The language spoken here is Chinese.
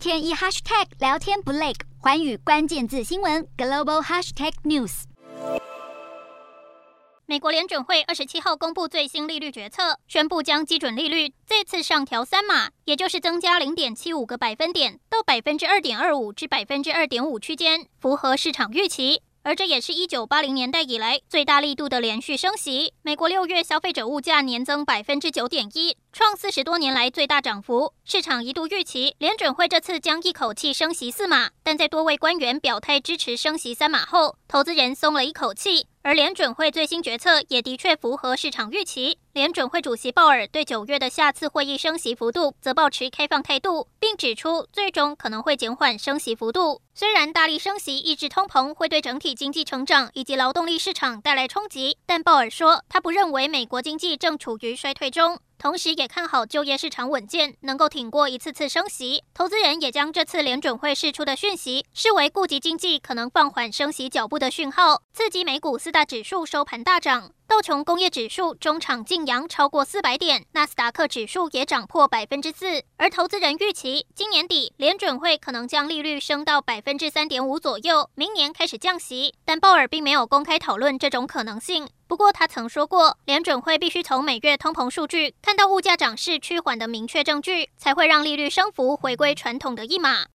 天一 hashtag 聊天不累，环宇关键字新闻 global hashtag news。美国联准会二十七号公布最新利率决策，宣布将基准利率再次上调三码，也就是增加零点七五个百分点到百分之二点二五至百分之二点五区间，符合市场预期。而这也是一九八零年代以来最大力度的连续升息。美国六月消费者物价年增百分之九点一，创四十多年来最大涨幅。市场一度预期联准会这次将一口气升息四码，但在多位官员表态支持升息三码后，投资人松了一口气。而联准会最新决策也的确符合市场预期。联准会主席鲍尔对九月的下次会议升息幅度则保持开放态度，并指出最终可能会减缓升息幅度。虽然大力升息抑制通膨会对整体经济成长以及劳动力市场带来冲击，但鲍尔说他不认为美国经济正处于衰退中。同时，也看好就业市场稳健，能够挺过一次次升息。投资人也将这次联准会释出的讯息视为顾及经济可能放缓升息脚步的讯号，刺激美股四大指数收盘大涨。道琼工业指数中场劲扬超过四百点，纳斯达克指数也涨破百分之四。而投资人预期，今年底联准会可能将利率升到百分之三点五左右，明年开始降息。但鲍尔并没有公开讨论这种可能性。不过他曾说过，联准会必须从每月通膨数据看到物价涨势趋缓的明确证据，才会让利率升幅回归传统的一码。